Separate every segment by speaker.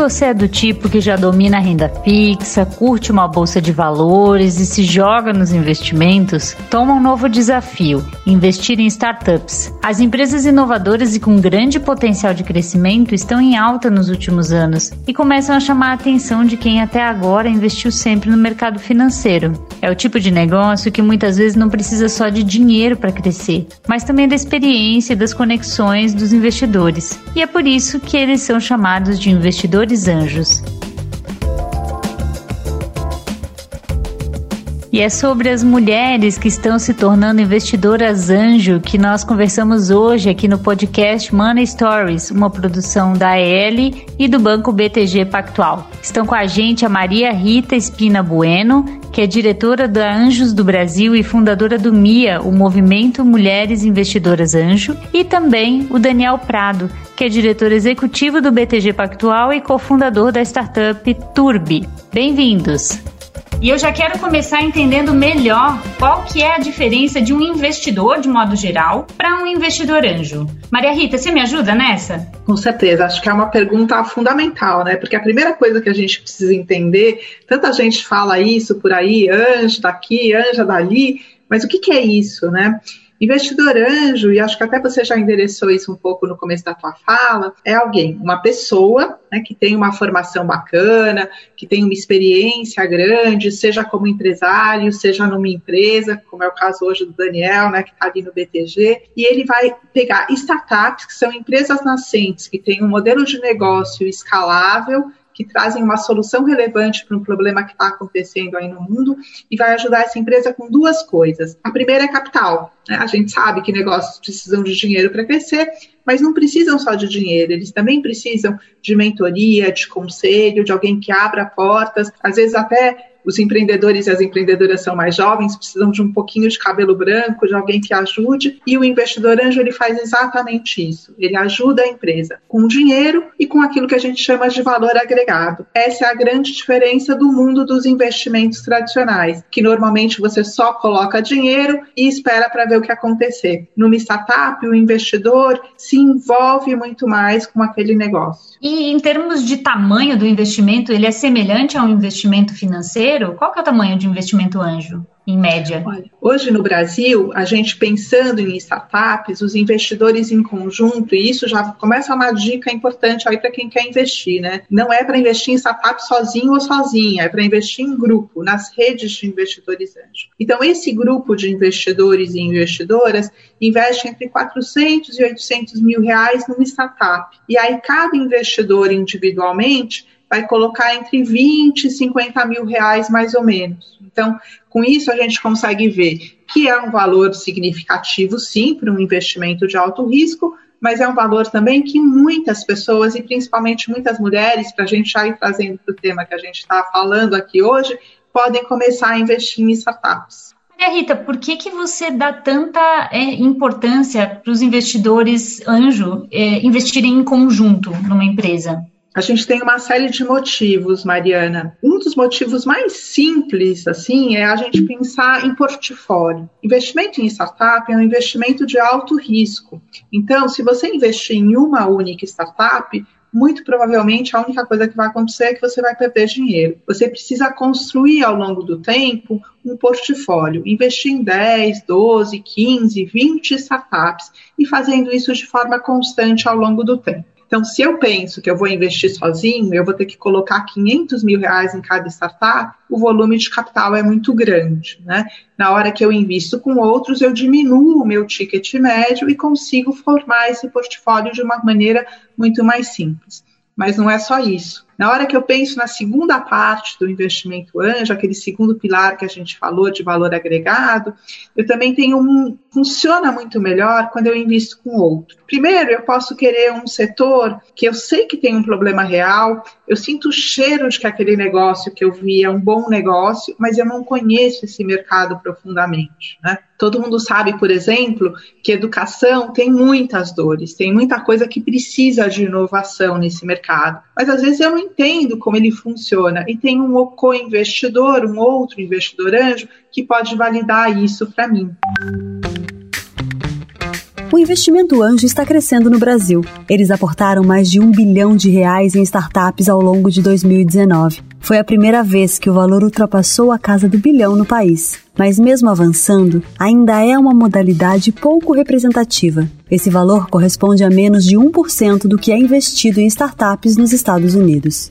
Speaker 1: você é do tipo que já domina a renda fixa, curte uma bolsa de valores e se joga nos investimentos, toma um novo desafio: investir em startups. As empresas inovadoras e com grande potencial de crescimento estão em alta nos últimos anos e começam a chamar a atenção de quem até agora investiu sempre no mercado financeiro. É o tipo de negócio que muitas vezes não precisa só de dinheiro para crescer, mas também da experiência e das conexões dos investidores. E é por isso que eles são chamados de investidores anjos. E é sobre as mulheres que estão se tornando investidoras anjo que nós conversamos hoje aqui no podcast Money Stories, uma produção da EL e do Banco BTG Pactual. Estão com a gente a Maria Rita Espina Bueno, que é diretora da Anjos do Brasil e fundadora do MIA, o Movimento Mulheres Investidoras Anjo, e também o Daniel Prado, que é diretor executivo do BTG Pactual e cofundador da startup Turbi. Bem-vindos! E eu já quero começar entendendo melhor qual que é a diferença de um investidor, de modo geral, para um investidor anjo. Maria Rita, você me ajuda nessa?
Speaker 2: Com certeza, acho que é uma pergunta fundamental, né? Porque a primeira coisa que a gente precisa entender, tanta gente fala isso por aí, anjo daqui, anja dali, mas o que, que é isso, né? Investidor anjo, e acho que até você já endereçou isso um pouco no começo da tua fala, é alguém, uma pessoa né, que tem uma formação bacana, que tem uma experiência grande, seja como empresário, seja numa empresa, como é o caso hoje do Daniel, né, que está ali no BTG, e ele vai pegar startups, que são empresas nascentes, que têm um modelo de negócio escalável, que trazem uma solução relevante para um problema que está acontecendo aí no mundo e vai ajudar essa empresa com duas coisas. A primeira é capital. Né? A gente sabe que negócios precisam de dinheiro para crescer, mas não precisam só de dinheiro, eles também precisam de mentoria, de conselho, de alguém que abra portas, às vezes até os empreendedores e as empreendedoras são mais jovens, precisam de um pouquinho de cabelo branco, de alguém que ajude, e o investidor anjo ele faz exatamente isso. Ele ajuda a empresa com dinheiro e com aquilo que a gente chama de valor agregado. Essa é a grande diferença do mundo dos investimentos tradicionais, que normalmente você só coloca dinheiro e espera para ver o que acontecer. Numa startup, o investidor se envolve muito mais com aquele negócio.
Speaker 1: E em termos de tamanho do investimento, ele é semelhante a um investimento financeiro? Brasileiro, qual que é o tamanho de investimento anjo? em média? Olha,
Speaker 2: hoje no Brasil, a gente pensando em startups, os investidores em conjunto, e isso já começa uma dica importante aí para quem quer investir, né? Não é para investir em startup sozinho ou sozinha, é para investir em grupo, nas redes de investidores anjo. Então, esse grupo de investidores e investidoras investe entre 400 e 800 mil reais numa startup. E aí, cada investidor individualmente vai colocar entre 20 e 50 mil reais, mais ou menos. Então, com isso, a gente consegue ver que é um valor significativo, sim, para um investimento de alto risco, mas é um valor também que muitas pessoas, e principalmente muitas mulheres, para a gente já ir trazendo para o tema que a gente está falando aqui hoje, podem começar a investir em startups.
Speaker 1: Maria Rita, por que, que você dá tanta é, importância para os investidores anjo é, investirem em conjunto numa empresa?
Speaker 2: A gente tem uma série de motivos, Mariana. Um dos motivos mais simples, assim, é a gente pensar em portfólio. Investimento em startup é um investimento de alto risco. Então, se você investir em uma única startup, muito provavelmente a única coisa que vai acontecer é que você vai perder dinheiro. Você precisa construir ao longo do tempo um portfólio, investir em 10, 12, 15, 20 startups e fazendo isso de forma constante ao longo do tempo. Então, se eu penso que eu vou investir sozinho, eu vou ter que colocar 500 mil reais em cada startup, o volume de capital é muito grande. Né? Na hora que eu invisto com outros, eu diminuo o meu ticket médio e consigo formar esse portfólio de uma maneira muito mais simples. Mas não é só isso. Na hora que eu penso na segunda parte do investimento anjo, aquele segundo pilar que a gente falou de valor agregado, eu também tenho um. Funciona muito melhor quando eu invisto com outro. Primeiro, eu posso querer um setor que eu sei que tem um problema real, eu sinto o cheiro de que aquele negócio que eu vi é um bom negócio, mas eu não conheço esse mercado profundamente. Né? Todo mundo sabe, por exemplo, que educação tem muitas dores, tem muita coisa que precisa de inovação nesse mercado. Mas às vezes eu não entendo como ele funciona e tem um co-investidor, um outro investidor anjo, que pode validar isso para mim.
Speaker 3: O investimento anjo está crescendo no Brasil. Eles aportaram mais de um bilhão de reais em startups ao longo de 2019. Foi a primeira vez que o valor ultrapassou a casa do bilhão no país. Mas mesmo avançando, ainda é uma modalidade pouco representativa. Esse valor corresponde a menos de 1% do que é investido em startups nos Estados Unidos.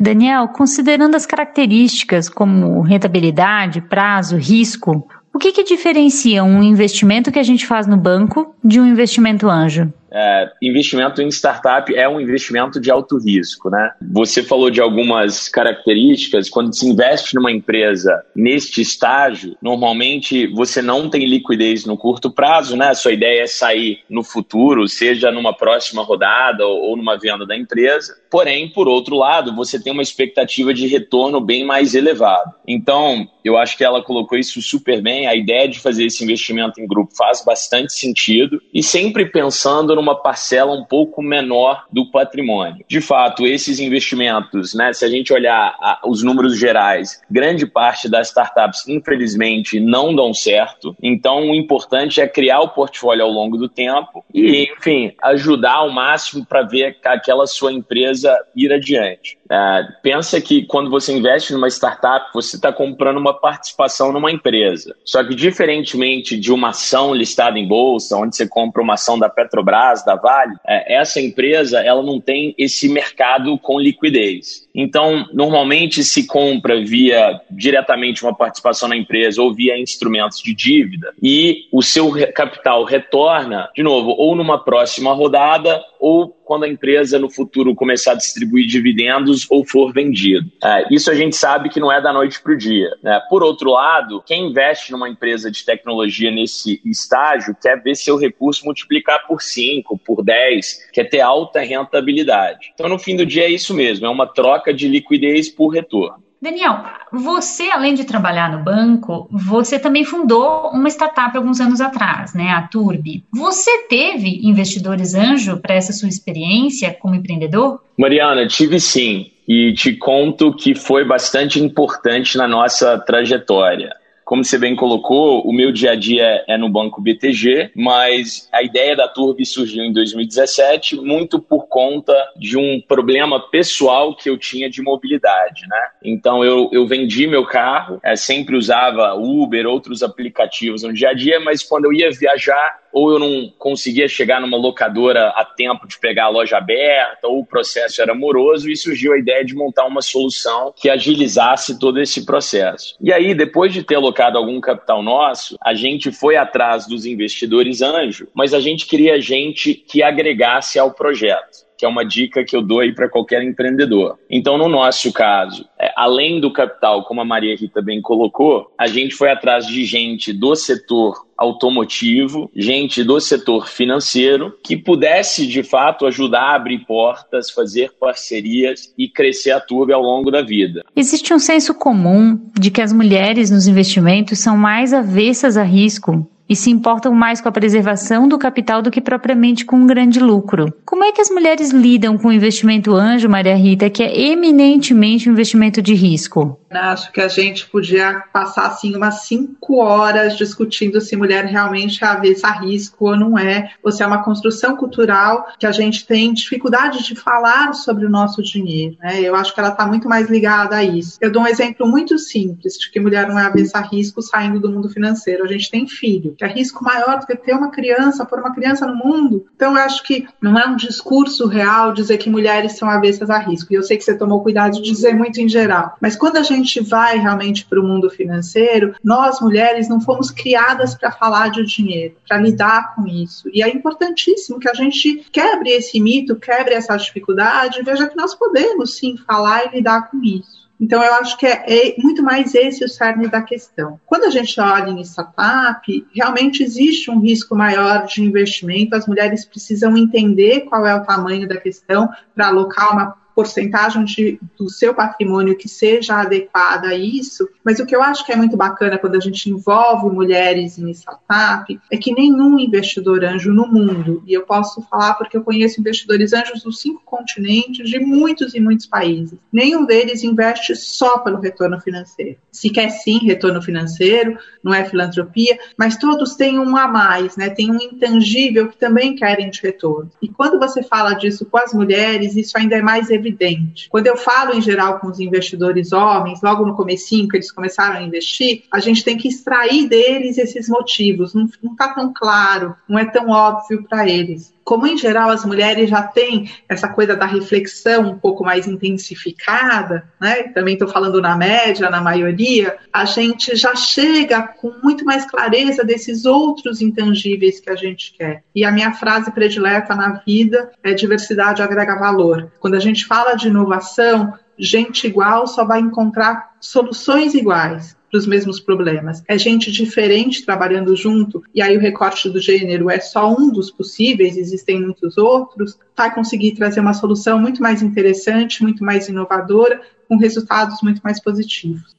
Speaker 1: Daniel, considerando as características como rentabilidade, prazo, risco, o que, que diferencia um investimento que a gente faz no banco de um investimento anjo?
Speaker 4: É, investimento em startup é um investimento de alto risco, né? Você falou de algumas características. Quando se investe numa empresa neste estágio, normalmente você não tem liquidez no curto prazo, né? Sua ideia é sair no futuro, seja numa próxima rodada ou numa venda da empresa. Porém, por outro lado, você tem uma expectativa de retorno bem mais elevado. Então, eu acho que ela colocou isso super bem. A ideia de fazer esse investimento em grupo faz bastante sentido e sempre pensando numa parcela um pouco menor do patrimônio. De fato, esses investimentos, né, se a gente olhar a, os números gerais, grande parte das startups, infelizmente, não dão certo. Então, o importante é criar o portfólio ao longo do tempo e, enfim, ajudar ao máximo para ver aquela sua empresa ir adiante. É, pensa que quando você investe numa startup, você está comprando uma participação numa empresa. Só que, diferentemente de uma ação listada em bolsa, onde você compra uma ação da Petrobras, da Vale, é, essa empresa ela não tem esse mercado com liquidez. Então, normalmente se compra via diretamente uma participação na empresa ou via instrumentos de dívida e o seu capital retorna, de novo, ou numa próxima rodada ou quando a empresa no futuro começar a distribuir dividendos ou for vendido. É, isso a gente sabe que não é da noite para o dia. Né? Por outro lado, quem investe numa empresa de tecnologia nesse estágio quer ver seu recurso multiplicar por 5, por 10, quer ter alta rentabilidade. Então, no fim do dia, é isso mesmo: é uma troca de liquidez por retorno.
Speaker 1: Daniel, você, além de trabalhar no banco, você também fundou uma startup alguns anos atrás, né, a Turbi. Você teve investidores anjo para essa sua experiência como empreendedor?
Speaker 4: Mariana, tive sim. E te conto que foi bastante importante na nossa trajetória. Como você bem colocou, o meu dia a dia é no Banco BTG, mas a ideia da Turbi surgiu em 2017 muito por conta de um problema pessoal que eu tinha de mobilidade, né? Então eu, eu vendi meu carro, é, sempre usava Uber, outros aplicativos no dia a dia, mas quando eu ia viajar, ou eu não conseguia chegar numa locadora a tempo de pegar a loja aberta, ou o processo era moroso, e surgiu a ideia de montar uma solução que agilizasse todo esse processo. E aí, depois de ter alocado algum capital nosso, a gente foi atrás dos investidores anjo, mas a gente queria gente que agregasse ao projeto que é uma dica que eu dou aí para qualquer empreendedor. Então, no nosso caso, é, além do capital, como a Maria Rita bem colocou, a gente foi atrás de gente do setor automotivo, gente do setor financeiro que pudesse de fato ajudar a abrir portas, fazer parcerias e crescer a turba ao longo da vida.
Speaker 1: Existe um senso comum de que as mulheres nos investimentos são mais avessas a risco e se importam mais com a preservação do capital do que propriamente com um grande lucro. Como é que as mulheres lidam com o investimento anjo, Maria Rita, que é eminentemente um investimento de risco?
Speaker 2: Acho que a gente podia passar assim umas cinco horas discutindo se mulher realmente é avessa a risco ou não é, ou se é uma construção cultural que a gente tem dificuldade de falar sobre o nosso dinheiro. Né? Eu acho que ela está muito mais ligada a isso. Eu dou um exemplo muito simples de que mulher não é avessa a risco saindo do mundo financeiro. A gente tem filho é risco maior do que ter uma criança, pôr uma criança no mundo. Então, eu acho que não é um discurso real dizer que mulheres são avessas a risco. E eu sei que você tomou cuidado de dizer muito em geral. Mas quando a gente vai realmente para o mundo financeiro, nós mulheres não fomos criadas para falar de dinheiro, para lidar com isso. E é importantíssimo que a gente quebre esse mito, quebre essa dificuldade e veja que nós podemos sim falar e lidar com isso. Então, eu acho que é, é, muito mais esse o cerne da questão. Quando a gente olha em startup, realmente existe um risco maior de investimento, as mulheres precisam entender qual é o tamanho da questão para alocar uma porcentagem de, do seu patrimônio que seja adequada a isso, Mas o que eu acho que é muito bacana quando a gente envolve mulheres em startup é que nenhum investidor anjo no mundo, e eu posso falar porque eu conheço investidores anjos dos cinco continentes, de muitos e muitos países, nenhum deles investe só pelo retorno financeiro. Se quer sim retorno financeiro, não é filantropia, mas todos têm um a mais, né? Tem um intangível que também querem de retorno. E quando você fala disso com as mulheres, isso ainda é mais evidente. Quando eu falo em geral com os investidores homens, logo no comecinho que eles começaram a investir, a gente tem que extrair deles esses motivos. Não está tão claro, não é tão óbvio para eles como em geral as mulheres já têm essa coisa da reflexão um pouco mais intensificada, né? Também estou falando na média, na maioria, a gente já chega com muito mais clareza desses outros intangíveis que a gente quer. E a minha frase predileta na vida é diversidade agrega valor. Quando a gente fala de inovação, gente igual só vai encontrar soluções iguais para os mesmos problemas. É gente diferente trabalhando junto, e aí o recorte do gênero é só um dos possíveis, existem muitos outros, vai conseguir trazer uma solução muito mais interessante, muito mais inovadora, com resultados muito mais positivos.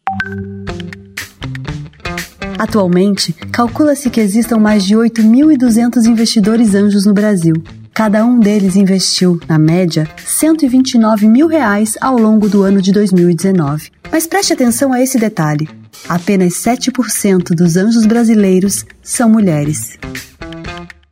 Speaker 3: Atualmente, calcula-se que existam mais de 8.200 investidores anjos no Brasil. Cada um deles investiu, na média, 129 mil reais ao longo do ano de 2019. Mas preste atenção a esse detalhe: apenas 7% dos anjos brasileiros são mulheres.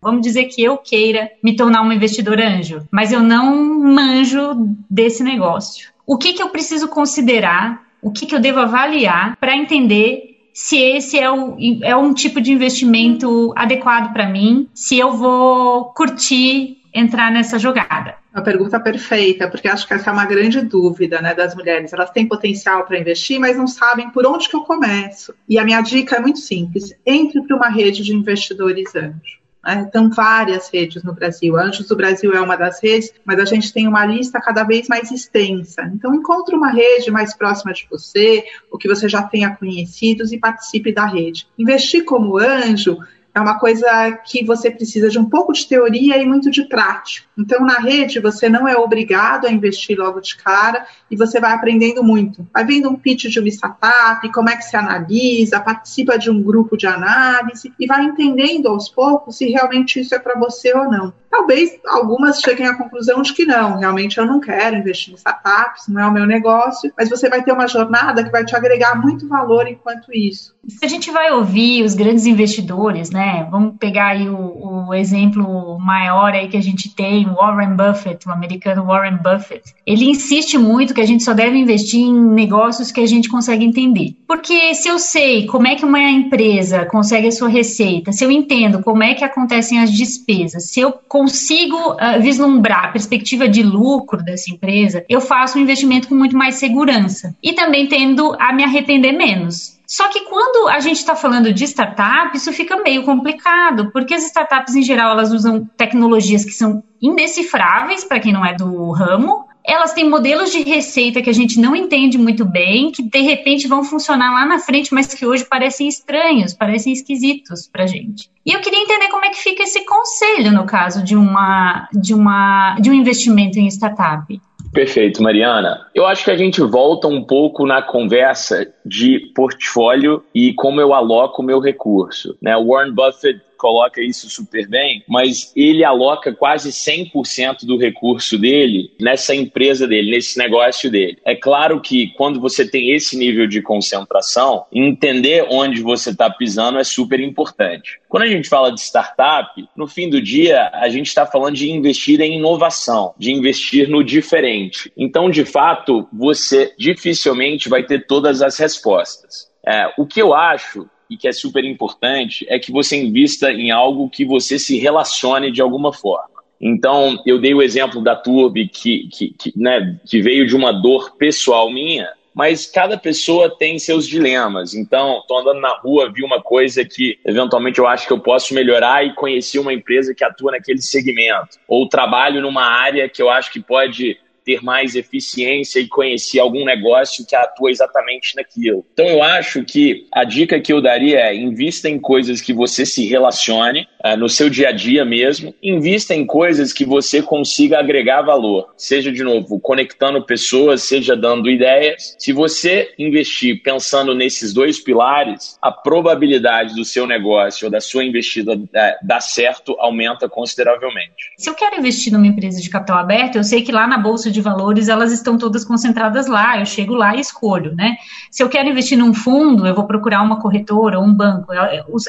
Speaker 1: Vamos dizer que eu queira me tornar uma investidora anjo, mas eu não manjo desse negócio. O que, que eu preciso considerar? O que, que eu devo avaliar para entender se esse é, o, é um tipo de investimento adequado para mim, se eu vou curtir entrar nessa jogada.
Speaker 2: Uma pergunta perfeita, porque acho que essa é uma grande dúvida né, das mulheres. Elas têm potencial para investir, mas não sabem por onde que eu começo. E a minha dica é muito simples: entre para uma rede de investidores anjos. Né? Então, várias redes no Brasil. Anjos do Brasil é uma das redes, mas a gente tem uma lista cada vez mais extensa. Então, encontre uma rede mais próxima de você, o que você já tenha conhecidos e participe da rede. Investir como anjo é uma coisa que você precisa de um pouco de teoria e muito de prática. Então, na rede, você não é obrigado a investir logo de cara e você vai aprendendo muito. Vai vendo um pitch de uma startup, como é que se analisa, participa de um grupo de análise e vai entendendo aos poucos se realmente isso é para você ou não. Talvez algumas cheguem à conclusão de que não, realmente eu não quero investir em startups, não é o meu negócio, mas você vai ter uma jornada que vai te agregar muito valor enquanto isso.
Speaker 1: Se a gente vai ouvir os grandes investidores, né? Vamos pegar aí o, o exemplo maior aí que a gente tem, Warren Buffett, o americano Warren Buffett. Ele insiste muito que a gente só deve investir em negócios que a gente consegue entender. Porque se eu sei como é que uma empresa consegue a sua receita, se eu entendo como é que acontecem as despesas, se eu consigo uh, vislumbrar a perspectiva de lucro dessa empresa, eu faço um investimento com muito mais segurança e também tendo a me arrepender menos. Só que quando a gente está falando de startup, isso fica meio complicado, porque as startups, em geral, elas usam tecnologias que são indecifráveis para quem não é do ramo, elas têm modelos de receita que a gente não entende muito bem, que de repente vão funcionar lá na frente, mas que hoje parecem estranhos, parecem esquisitos para a gente. E eu queria entender como é que fica esse conselho no caso de uma de uma de um investimento em startup.
Speaker 4: Perfeito, Mariana. Eu acho que a gente volta um pouco na conversa de portfólio e como eu aloco o meu recurso. Né? Warren Buffett coloca isso super bem, mas ele aloca quase 100% do recurso dele nessa empresa dele, nesse negócio dele. É claro que quando você tem esse nível de concentração, entender onde você está pisando é super importante. Quando a gente fala de startup, no fim do dia, a gente está falando de investir em inovação, de investir no diferente. Então, de fato, você dificilmente vai ter todas as respostas. É, o que eu acho e que é super importante é que você invista em algo que você se relacione de alguma forma. Então, eu dei o exemplo da Turbi, que, que, que, né, que veio de uma dor pessoal minha, mas cada pessoa tem seus dilemas. Então, estou andando na rua, vi uma coisa que eventualmente eu acho que eu posso melhorar e conheci uma empresa que atua naquele segmento. Ou trabalho numa área que eu acho que pode ter mais eficiência e conhecer algum negócio que atua exatamente naquilo. Então eu acho que a dica que eu daria é invista em coisas que você se relacione. uh, no seu dia a dia mesmo. Invista em coisas que você consiga agregar valor, seja de novo conectando pessoas, seja dando ideias. Se você investir pensando nesses dois pilares, a probabilidade do seu negócio ou da sua investida uh, dar certo aumenta consideravelmente.
Speaker 1: Se eu quero investir numa empresa de capital aberto, eu sei que lá na bolsa de valores elas estão todas concentradas lá. Eu chego lá e escolho, né? Se eu quero investir num fundo, eu vou procurar uma corretora ou um banco.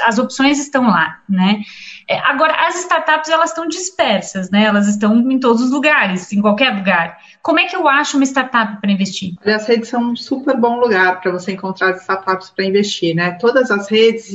Speaker 1: As opções estão lá, né? É, agora, as startups, elas estão dispersas, né? Elas estão em todos os lugares, em qualquer lugar. Como é que eu acho uma startup para investir?
Speaker 2: As redes são um super bom lugar para você encontrar startups para investir, né? Todas as redes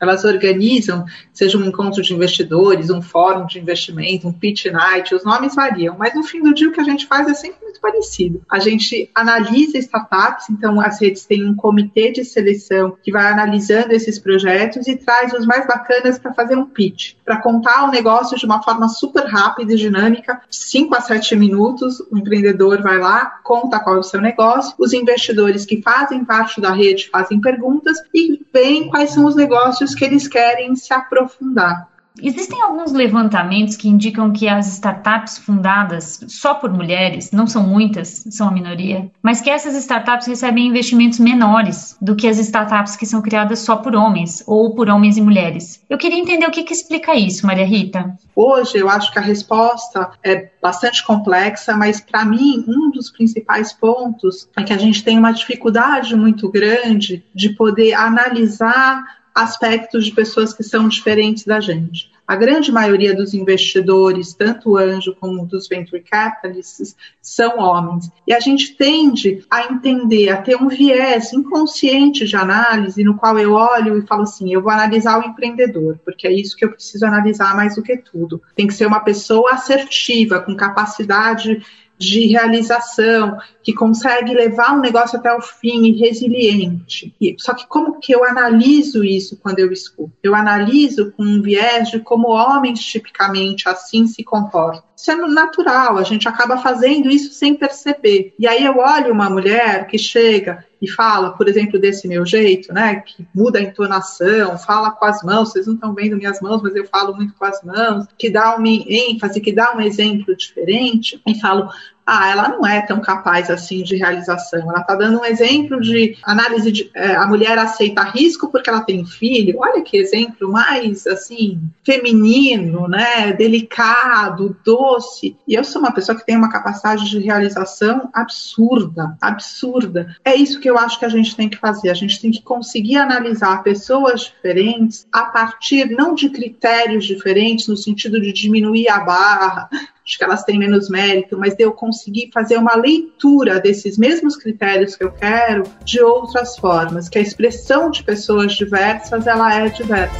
Speaker 2: elas organizam, seja um encontro de investidores, um fórum de investimento, um pitch night, os nomes variam, mas no fim do dia o que a gente faz é sempre parecido. A gente analisa startups, então as redes têm um comitê de seleção que vai analisando esses projetos e traz os mais bacanas para fazer um pitch, para contar o negócio de uma forma super rápida e dinâmica, 5 a 7 minutos, o empreendedor vai lá, conta qual é o seu negócio, os investidores que fazem parte da rede fazem perguntas e veem quais são os negócios que eles querem se aprofundar.
Speaker 1: Existem alguns levantamentos que indicam que as startups fundadas só por mulheres, não são muitas, são a minoria, mas que essas startups recebem investimentos menores do que as startups que são criadas só por homens ou por homens e mulheres. Eu queria entender o que, que explica isso, Maria Rita.
Speaker 2: Hoje eu acho que a resposta é bastante complexa, mas para mim um dos principais pontos é que a gente tem uma dificuldade muito grande de poder analisar aspectos de pessoas que são diferentes da gente. A grande maioria dos investidores, tanto anjo como dos venture capitalists, são homens. E a gente tende a entender, a ter um viés inconsciente de análise, no qual eu olho e falo assim: eu vou analisar o empreendedor, porque é isso que eu preciso analisar mais do que tudo. Tem que ser uma pessoa assertiva, com capacidade de realização, que consegue levar um negócio até o fim e resiliente. E, só que como que eu analiso isso quando eu escuto? Eu analiso com um viés de como homens tipicamente assim se comportam. Isso é natural, a gente acaba fazendo isso sem perceber. E aí eu olho uma mulher que chega e fala, por exemplo, desse meu jeito, né, que muda a entonação, fala com as mãos, vocês não estão vendo minhas mãos, mas eu falo muito com as mãos, que dá uma ênfase, que dá um exemplo diferente, e falo, ah, ela não é tão capaz assim de realização. Ela está dando um exemplo de análise de é, a mulher aceita risco porque ela tem filho. Olha que exemplo mais assim feminino, né? Delicado, doce. E eu sou uma pessoa que tem uma capacidade de realização absurda, absurda. É isso que eu acho que a gente tem que fazer. A gente tem que conseguir analisar pessoas diferentes a partir não de critérios diferentes no sentido de diminuir a barra, de que elas têm menos mérito, mas eu conseguir fazer uma leitura desses mesmos critérios que eu quero de outras formas, que a expressão de pessoas diversas ela é diversa.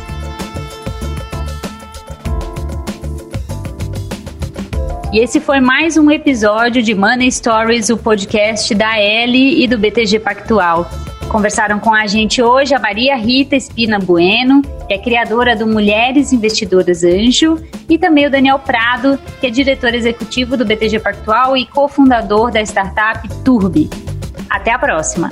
Speaker 1: E esse foi mais um episódio de Money Stories, o podcast da L e do BTG Pactual. Conversaram com a gente hoje a Maria Rita Espina Bueno, que é criadora do Mulheres Investidoras Anjo, e também o Daniel Prado, que é diretor executivo do BTG Pactual e cofundador da startup Turbi. Até a próxima!